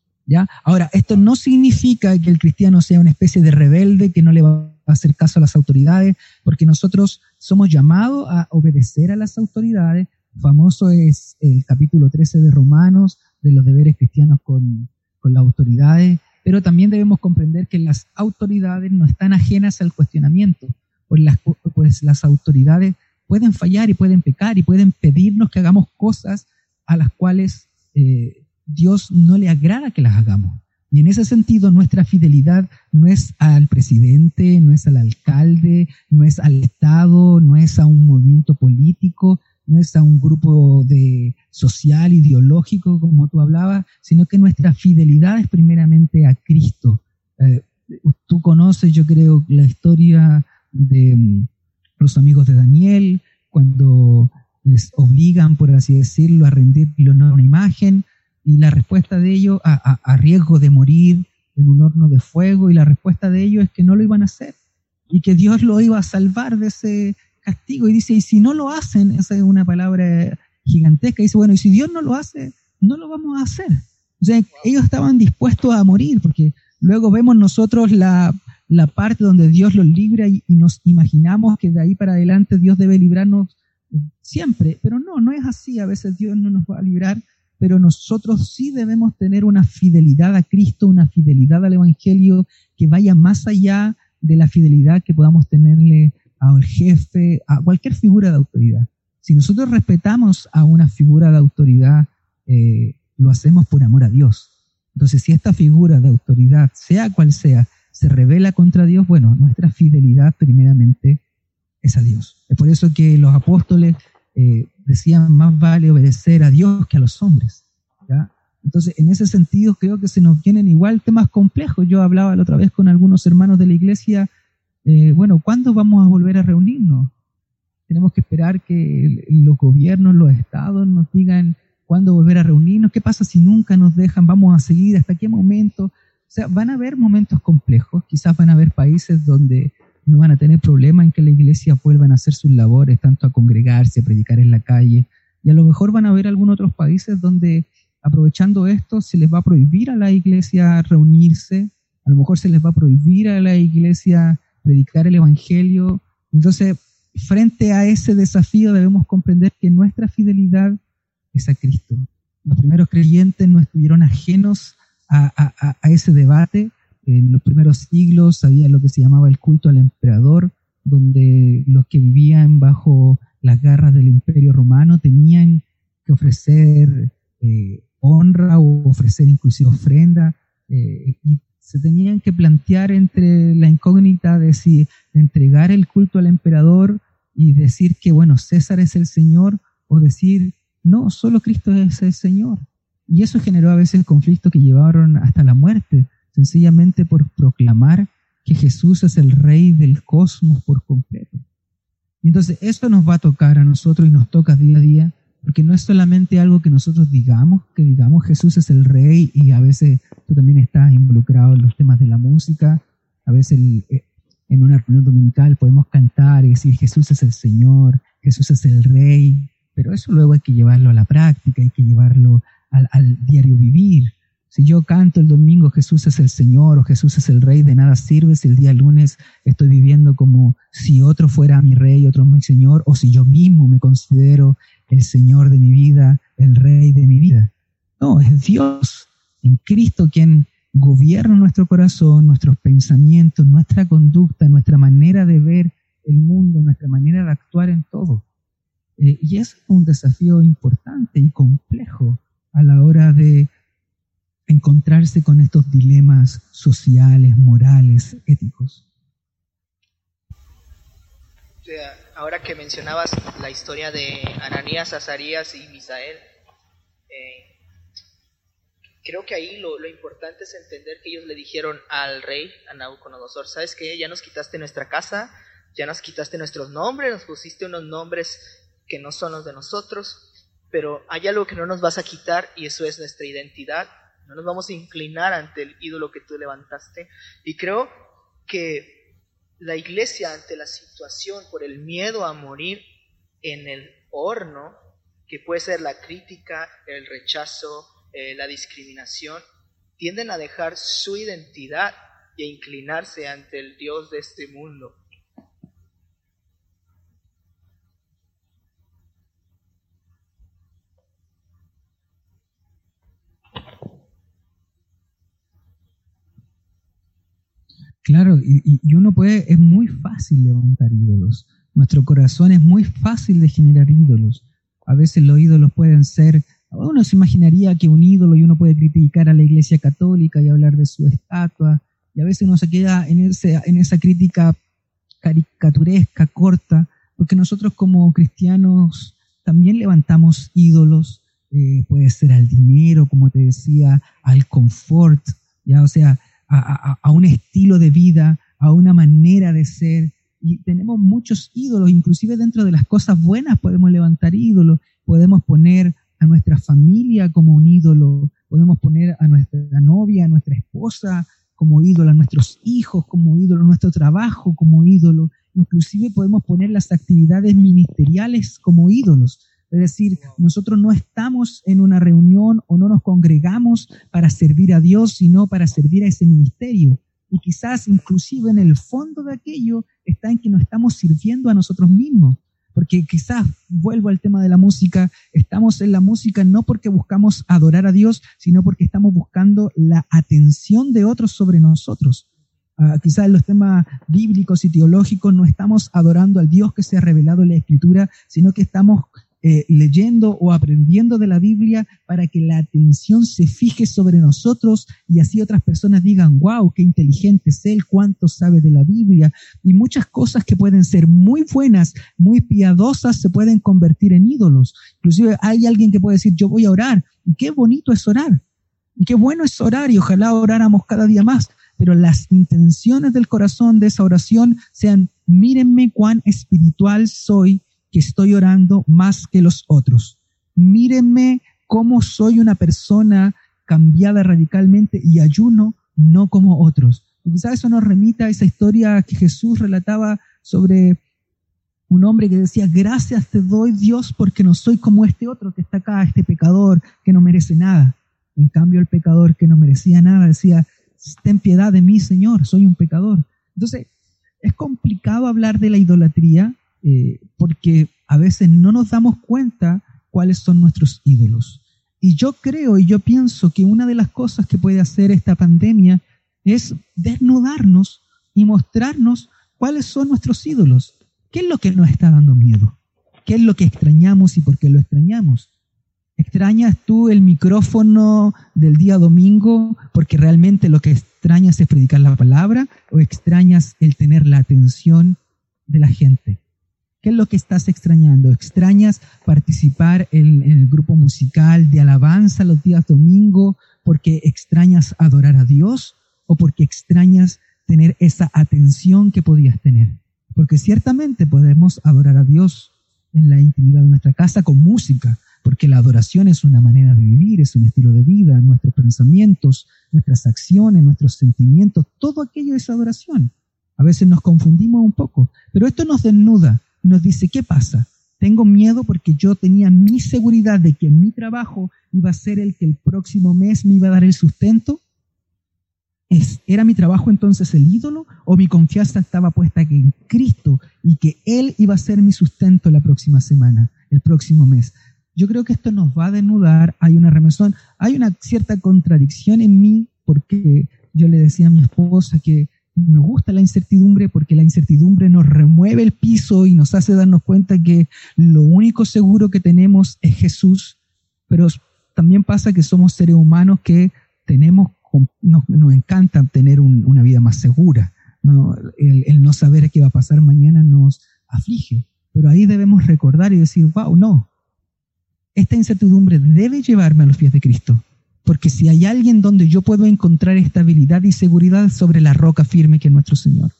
S2: Ahora, esto no significa que el cristiano sea una especie de rebelde que no le va a hacer caso a las autoridades, porque nosotros somos llamados a obedecer a las autoridades. Famoso es el capítulo 13 de Romanos, de los deberes cristianos con, con las autoridades pero también debemos comprender que las autoridades no están ajenas al cuestionamiento, pues las, pues autoridades pueden fallar y pueden pecar y pueden pedirnos que hagamos cosas a las cuales eh, Dios no le agrada que las hagamos. Y en ese sentido, nuestra fidelidad no es al presidente, no es al alcalde, no es al Estado, no es a un movimiento político, no es a un grupo de social, ideológico, como tú hablabas, sino que nuestra fidelidad es primeramente a Cristo. Eh, tú conoces, yo creo, la historia de mm, los amigos de Daniel, cuando les obliga así decirlo, a rendirlo a una imagen, y la respuesta de ellos a, riesgo de morir en un horno de fuego, y la respuesta de ellos es que no lo iban a hacer, y que Dios lo iba a salvar de ese castigo. Y dice, y si no lo hacen, esa es una palabra gigantesca, dice, bueno, y si Dios no lo hace, no lo vamos a hacer. O sea, ellos estaban dispuestos a morir, porque luego vemos nosotros la, la parte donde Dios los libra y, nos imaginamos que de ahí para adelante Dios debe librarnos siempre, pero no, no es así, a veces Dios no nos va a librar, pero nosotros sí debemos tener una fidelidad a Cristo, una fidelidad al Evangelio que vaya más allá de la fidelidad que podamos tenerle al jefe, a cualquier figura de autoridad. Si nosotros respetamos a una figura de autoridad, eh, lo hacemos por amor a Dios. Entonces, si esta figura de autoridad, sea cual sea, se revela contra Dios, bueno, nuestra fidelidad primeramente es a Dios. Es por eso que los apóstoles eh, decían, más vale obedecer a Dios que a los hombres. Entonces, en ese sentido, creo que se nos vienen igual temas complejos. Yo hablaba la otra vez con algunos hermanos de la iglesia, eh, bueno, ¿cuándo vamos a volver a reunirnos? Tenemos que esperar que los gobiernos, los estados nos digan cuándo volver a reunirnos, qué pasa si nunca nos dejan, vamos a seguir, hasta qué momento. O sea, van a haber momentos complejos, quizás van a haber países donde no van a tener problema en que la iglesia vuelvan a hacer sus labores, tanto a congregarse, a predicar en la calle, y a lo mejor van a haber algunos otros países donde aprovechando esto se les va a prohibir a la iglesia reunirse, a lo mejor se les va a prohibir a la iglesia predicar el Evangelio. Entonces, frente a ese desafío debemos comprender que nuestra fidelidad es a Cristo. Los primeros creyentes no estuvieron ajenos a, ese debate. En los primeros siglos había lo que se llamaba el culto al emperador, donde los que vivían bajo las garras del imperio romano tenían que ofrecer eh, honra o ofrecer inclusive ofrenda eh, y se tenían que plantear entre la incógnita de si entregar el culto al emperador y decir que, bueno, César es el Señor o decir, no, solo Cristo es el Señor. Y eso generó a veces conflictos que llevaron hasta la muerte, sencillamente por proclamar que Jesús es el rey del cosmos por completo. Y entonces esto nos va a tocar a nosotros y nos toca día a día, porque no es solamente algo que nosotros digamos, que digamos Jesús es el rey y a veces tú también estás involucrado en los temas de la música, a veces eh, en una reunión dominical podemos cantar y decir Jesús es el Señor, Jesús es el rey, pero eso luego hay que llevarlo a la práctica, hay que llevarlo al, diario vivir. Si yo canto el domingo Jesús es el Señor o Jesús es el Rey, de nada sirve si el día lunes estoy viviendo como si otro fuera mi Rey, otro mi Señor, o si yo mismo me considero el Señor de mi vida, el Rey de mi vida. No, es Dios en Cristo quien gobierna nuestro corazón, nuestros pensamientos, nuestra conducta, nuestra manera de ver el mundo, nuestra manera de actuar en todo. Eh, y es un desafío importante y complejo a la hora de encontrarse con estos dilemas sociales, morales, éticos.
S1: Ahora que mencionabas la historia de Ananías, Azarías y Misael, eh, creo que ahí lo, importante es entender que ellos le dijeron al rey, a Nabucodonosor, ¿sabes qué? Ya nos quitaste nuestra casa, ya nos quitaste nuestros nombres, nos pusiste unos nombres que no son los de nosotros, pero hay algo que no nos vas a quitar y eso es nuestra identidad. No nos vamos a inclinar ante el ídolo que tú levantaste. Y creo que la iglesia ante la situación por el miedo a morir en el horno, que puede ser la crítica, el rechazo, eh, la discriminación, tienden a dejar su identidad y a inclinarse ante el Dios de este mundo.
S2: Claro, y, uno puede, es muy fácil levantar ídolos. Nuestro corazón es muy fácil de generar ídolos. A veces los ídolos pueden ser, uno se imaginaría que un ídolo y uno puede criticar a la iglesia católica y hablar de su estatua, y a veces uno se queda en, ese, en esa crítica caricaturesca, corta, porque nosotros como cristianos también levantamos ídolos, eh, puede ser al dinero, como te decía, al confort, ya, o sea, a, un estilo de vida, a una manera de ser. Y tenemos muchos ídolos, inclusive dentro de las cosas buenas podemos levantar ídolos. podemos poner a nuestra familia como un ídolo, podemos poner a nuestra novia, a nuestra esposa como ídolo, a nuestros hijos como ídolo, a nuestro trabajo como ídolo, inclusive podemos poner las actividades ministeriales como ídolos. Es decir, nosotros no estamos en una reunión o no nos congregamos para servir a Dios, sino para servir a ese ministerio. Y quizás inclusive en el fondo de aquello está en que nos estamos sirviendo a nosotros mismos. Porque quizás, vuelvo al tema de la música, estamos en la música no porque buscamos adorar a Dios, sino porque estamos buscando la atención de otros sobre nosotros. Uh, quizás en los temas bíblicos y teológicos no estamos adorando al Dios que se ha revelado en la Escritura, sino que estamos eh, leyendo o aprendiendo de la Biblia para que la atención se fije sobre nosotros y así otras personas digan, wow, qué inteligente es él, cuánto sabe de la Biblia. Y muchas cosas que pueden ser muy buenas, muy piadosas, se pueden convertir en ídolos. Inclusive hay alguien que puede decir, yo voy a orar. Y qué bonito es orar. Y qué bueno es orar y ojalá oráramos cada día más. Pero las intenciones del corazón de esa oración sean, mírenme cuán espiritual soy que estoy orando más que los otros. Mírenme cómo soy una persona cambiada radicalmente y ayuno no como otros. Y quizás eso nos remita a esa historia que Jesús relataba sobre un hombre que decía, gracias te doy Dios porque no soy como este otro que está acá, este pecador que no merece nada. En cambio el pecador que no merecía nada decía, ten piedad de mí Señor, soy un pecador. Entonces, es complicado hablar de la idolatría eh, porque a veces no nos damos cuenta cuáles son nuestros ídolos. Y yo creo y yo pienso que una de las cosas que puede hacer esta pandemia es desnudarnos y mostrarnos cuáles son nuestros ídolos. ¿Qué es lo que nos está dando miedo? ¿Qué es lo que extrañamos y por qué lo extrañamos? ¿Extrañas tú el micrófono del día domingo porque realmente lo que extrañas es predicar la palabra o extrañas el tener la atención de la gente? ¿Qué es lo que estás extrañando? ¿Extrañas participar en, el grupo musical de alabanza los días domingo porque extrañas adorar a Dios o porque extrañas tener esa atención que podías tener? Porque ciertamente podemos adorar a Dios en la intimidad de nuestra casa con música, porque la adoración es una manera de vivir, es un estilo de vida, nuestros pensamientos, nuestras acciones, nuestros sentimientos, todo aquello es adoración. A veces nos confundimos un poco, pero esto nos desnuda nos dice, ¿qué pasa? Tengo miedo porque yo tenía mi seguridad de que mi trabajo iba a ser el que el próximo mes me iba a dar el sustento. ¿Era mi trabajo entonces el ídolo o mi confianza estaba puesta en Cristo y que Él iba a ser mi sustento la próxima semana, el próximo mes? Yo creo que esto nos va a desnudar, hay una remesón, hay una cierta contradicción en mí porque yo le decía a mi esposa que me gusta la incertidumbre porque la incertidumbre nos remueve el piso y nos hace darnos cuenta que lo único seguro que tenemos es Jesús, pero también pasa que somos seres humanos que tenemos, nos, encanta tener una vida más segura. El, el, no saber qué va a pasar mañana nos aflige, pero ahí debemos recordar y decir, wow, no, esta incertidumbre debe llevarme a los pies de Cristo porque si hay alguien donde yo puedo encontrar estabilidad y seguridad sobre la roca firme que es nuestro Señor.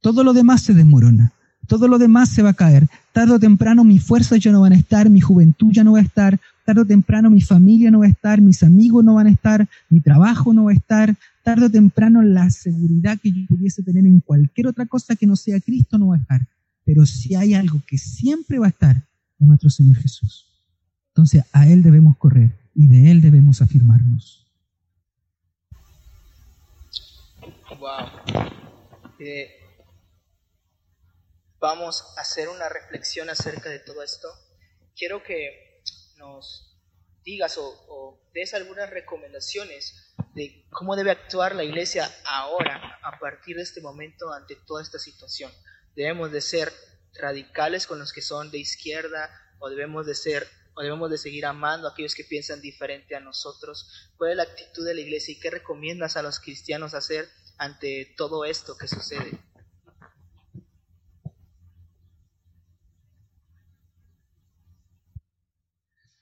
S2: Todo lo demás se desmorona, todo lo demás se va a caer. Tarde o temprano mis fuerzas ya no van a estar, mi juventud ya no va a estar, tarde o temprano mi familia no va a estar, mis amigos no van a estar, mi trabajo no va a estar, tarde o temprano la seguridad que yo pudiese tener en cualquier otra cosa que no sea Cristo no va a estar. Pero si hay algo que siempre va a estar, es nuestro Señor Jesús. Entonces a Él debemos correr y de Él debemos afirmarnos.
S1: Wow. Eh, vamos a hacer una reflexión acerca de todo esto. Quiero que nos digas o, o des algunas recomendaciones de cómo debe actuar la iglesia ahora, a partir de este momento, ante toda esta situación. Debemos de ser radicales con los que son de izquierda o debemos de ser debemos de seguir amando a aquellos que piensan diferente a nosotros? ¿Cuál es la actitud de la iglesia y qué recomiendas a los cristianos hacer ante todo esto que sucede?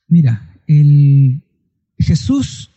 S2: Mira, el Jesús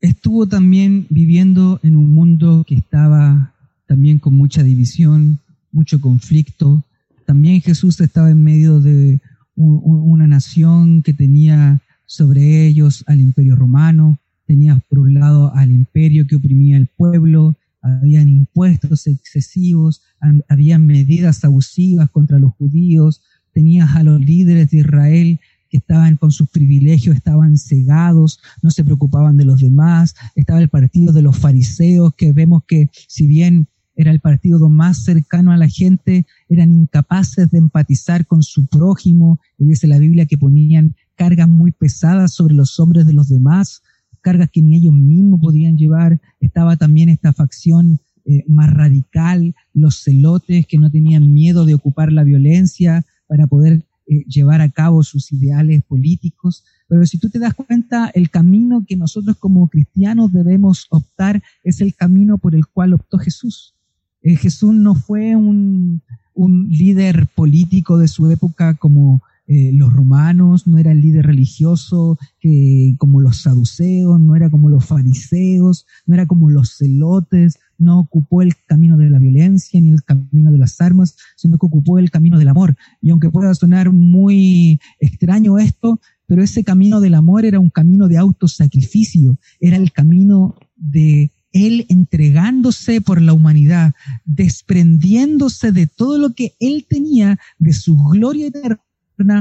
S2: estuvo también viviendo en un mundo que estaba también con mucha división, mucho conflicto. También Jesús estaba en medio de una nación que tenía sobre ellos al imperio romano, tenía por un lado al imperio que oprimía el pueblo, habían impuestos excesivos, había medidas abusivas contra los judíos, tenías a los líderes de Israel que estaban con sus privilegios, estaban cegados, no se preocupaban de los demás, estaba el partido de los fariseos, que vemos que si bien era el partido más cercano a la gente, eran incapaces de empatizar con su prójimo, y dice la Biblia que ponían cargas muy pesadas sobre los hombres de los demás, cargas que ni ellos mismos podían llevar. Estaba también esta facción eh, más radical, los celotes que no tenían miedo de ocupar la violencia para poder eh, llevar a cabo sus ideales políticos. Pero si tú te das cuenta, el camino que nosotros como cristianos debemos optar es el camino por el cual optó Jesús. Eh, Jesús no fue un, un, líder político de su época como eh, los romanos, no era el líder religioso que, como los saduceos, no era como los fariseos, no era como los celotes, no ocupó el camino de la violencia ni el camino de las armas, sino que ocupó el camino del amor. Y aunque pueda sonar muy extraño esto, pero ese camino del amor era un camino de autosacrificio, era el camino de él entregándose por la humanidad, desprendiéndose de todo lo que él tenía, de su gloria eterna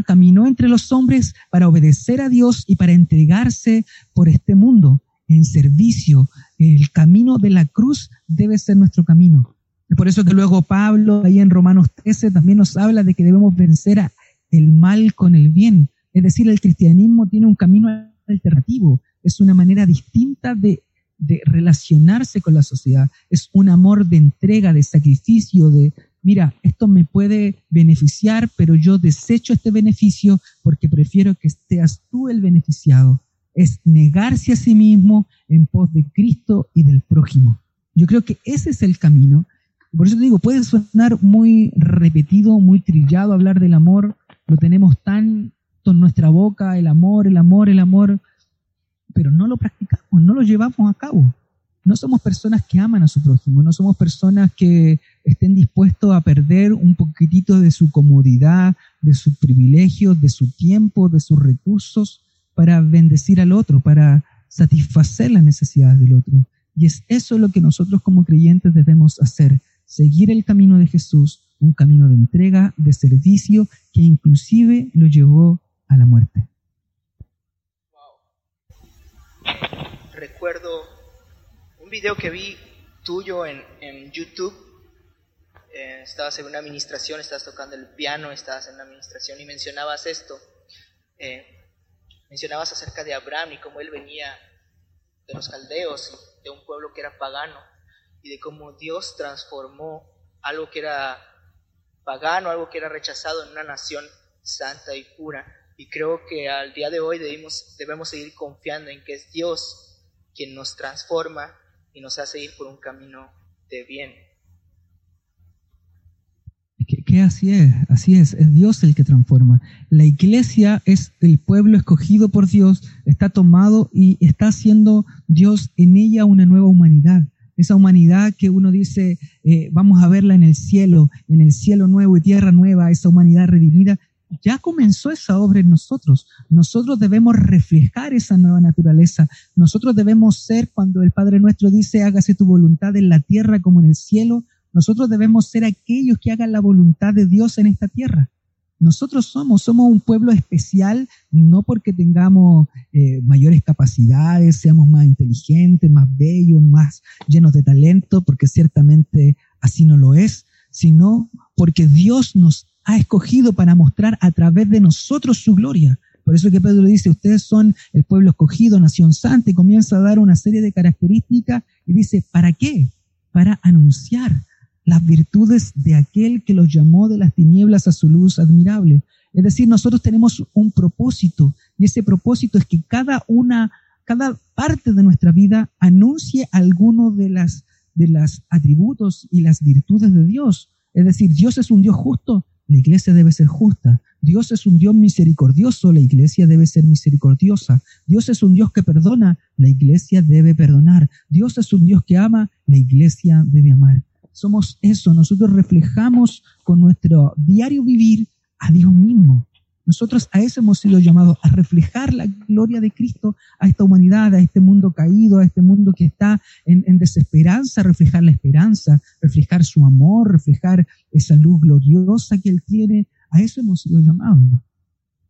S2: caminó entre los hombres para obedecer a Dios y para entregarse por este mundo en servicio. El camino de la cruz debe ser nuestro camino. por eso que luego Pablo, ahí en Romanos 13, también nos habla de que debemos vencer el mal con el bien. Es decir, el cristianismo tiene un camino alternativo, es una manera distinta de, de relacionarse con la sociedad, es un amor de entrega, de sacrificio, de, mira, esto me puede beneficiar, pero yo desecho este beneficio porque prefiero que seas tú el beneficiado. Es negarse a sí mismo en pos de Cristo y del prójimo. Yo creo que ese es el camino. Por eso te digo, puede sonar muy repetido, muy trillado hablar del amor. Lo tenemos tan en nuestra boca, el amor, el amor, el amor, pero no lo practicamos, no lo llevamos a cabo. No somos personas que aman a su prójimo, no somos personas que estén dispuestos a perder un poquitito de su comodidad, de sus privilegios, de su tiempo, de sus recursos para bendecir al otro, para satisfacer las necesidades del otro. Y es eso lo que nosotros como creyentes debemos hacer, seguir el camino de Jesús, un camino de entrega, de servicio, que inclusive lo llevó a la muerte.
S1: Recuerdo un video que vi tuyo en, YouTube eh, estabas en una administración, estabas tocando el piano, estabas en una administración y mencionabas esto. Eh, mencionabas acerca de Abraham y cómo él venía de los caldeos, de un pueblo que era pagano, y de cómo Dios transformó algo que era pagano, algo que era rechazado en una nación santa y pura. Y creo que al día de hoy debemos, debemos seguir confiando en que es Dios quien nos transforma y nos hace ir por un camino de bien
S2: que, así es, así es, es Dios el que transforma. La iglesia es el pueblo escogido por Dios, está tomado y está haciendo Dios en ella una nueva humanidad. Esa humanidad que uno dice, eh, vamos a verla en el cielo, en el cielo nuevo y tierra nueva, esa humanidad redimida, ya comenzó esa obra en nosotros. Nosotros debemos reflejar esa nueva naturaleza. Nosotros debemos ser, cuando el Padre nuestro dice, hágase tu voluntad en la tierra como en el cielo, nosotros debemos ser aquellos que hagan la voluntad de Dios en esta tierra. Nosotros somos, somos un pueblo especial, no porque tengamos eh, mayores capacidades, seamos más inteligentes, más bellos, más llenos de talento, porque ciertamente así no lo es, sino porque Dios nos ha escogido para mostrar a través de nosotros su gloria. Por eso que Pedro dice, ustedes son el pueblo escogido, nación santa, y comienza a dar una serie de características y dice, ¿para qué? Para anunciar las virtudes de aquel que los llamó de las tinieblas a su luz admirable. Es decir, nosotros tenemos un propósito y ese propósito es que cada una, cada parte de nuestra vida anuncie alguno de las de los atributos y las virtudes de Dios. Es decir, Dios es un Dios justo, la iglesia debe ser justa. Dios es un Dios misericordioso, la iglesia debe ser misericordiosa. Dios es un Dios que perdona, la iglesia debe perdonar. Dios es un Dios que ama, la iglesia debe amar somos eso, nosotros reflejamos con nuestro diario vivir a Dios mismo. Nosotros a eso hemos sido llamados, a reflejar la gloria de Cristo a esta humanidad, a este mundo caído, a este mundo que está en, en desesperanza, reflejar la esperanza, reflejar su amor, reflejar esa luz gloriosa que Él tiene. A eso hemos sido llamados.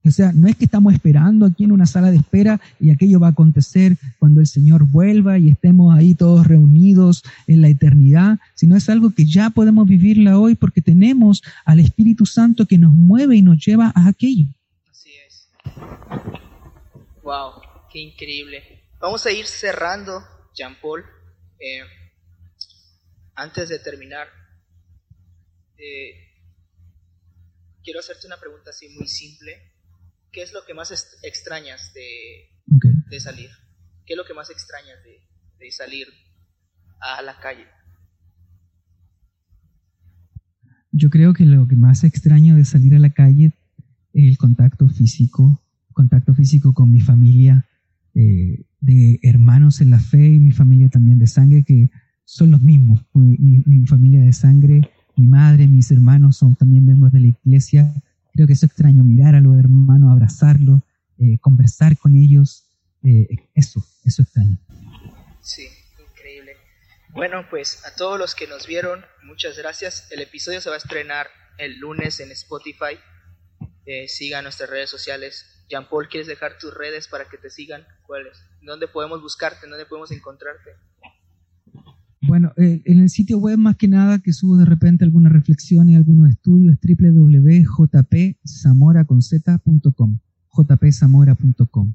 S2: O sea, no es que estamos esperando aquí en una sala de espera y aquello va a acontecer cuando el Señor vuelva y estemos ahí todos reunidos en la eternidad, sino es algo que ya podemos vivirla hoy porque tenemos al Espíritu Santo que nos mueve y nos lleva a aquello.
S1: Así es. Wow, qué increíble. Vamos a ir cerrando, Jean Paul. Eh, antes de terminar, eh, quiero hacerte una pregunta así muy simple ¿qué es lo que más extrañas de, de, salir? ¿Qué es lo que más extrañas de, de salir a la calle?
S2: Yo creo que lo que más extraño de salir a la calle es el contacto físico, contacto físico con mi familia, eh, de hermanos en la fe y mi familia también de sangre, que son los mismos. Mi, mi, familia de sangre, mi madre, mis hermanos son también miembros de la iglesia Creo que es extraño, mirar a los hermanos, abrazarlos, eh, conversar con ellos. Eh, eso, eso extraño.
S1: Sí, increíble. Bueno, pues a todos los que nos vieron, muchas gracias. El episodio se va a estrenar el lunes en Spotify. Eh, sigan nuestras redes sociales. Jean Paul, ¿quieres dejar tus redes para que te sigan? ¿Cuáles? ¿Dónde podemos buscarte? ¿Dónde podemos encontrarte?
S2: Bueno, eh, en el sitio web más que nada que subo de repente alguna reflexión y algunos estudios es www.jpzamora.com jpzamora.com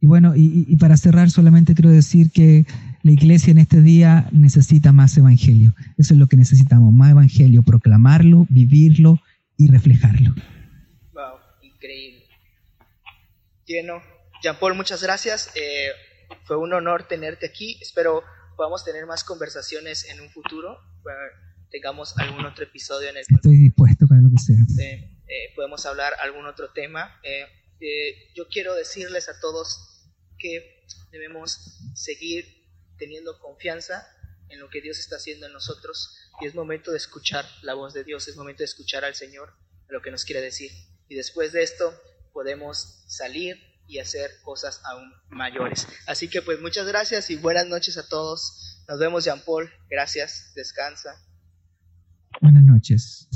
S2: Y bueno, y, para cerrar solamente quiero decir que la iglesia en este día necesita más evangelio. Eso es lo que necesitamos, más evangelio, proclamarlo, vivirlo y reflejarlo.
S1: Wow, increíble. Lleno. Jean Paul, muchas gracias. Eh, fue un honor tenerte aquí. Espero podamos tener más conversaciones en un futuro, tengamos algún otro episodio en el
S2: Estoy dispuesto para lo que sea.
S1: Eh, podemos hablar algún otro tema. Eh, eh, yo quiero decirles a todos que debemos seguir teniendo confianza en lo que Dios está haciendo en nosotros y es momento de escuchar la voz de Dios, es momento de escuchar al Señor lo que nos quiere decir. Y después de esto podemos salir y hacer cosas aún mayores. Así que pues muchas gracias y buenas noches a todos. Nos vemos Jean Paul. Gracias. Descansa.
S2: Buenas noches.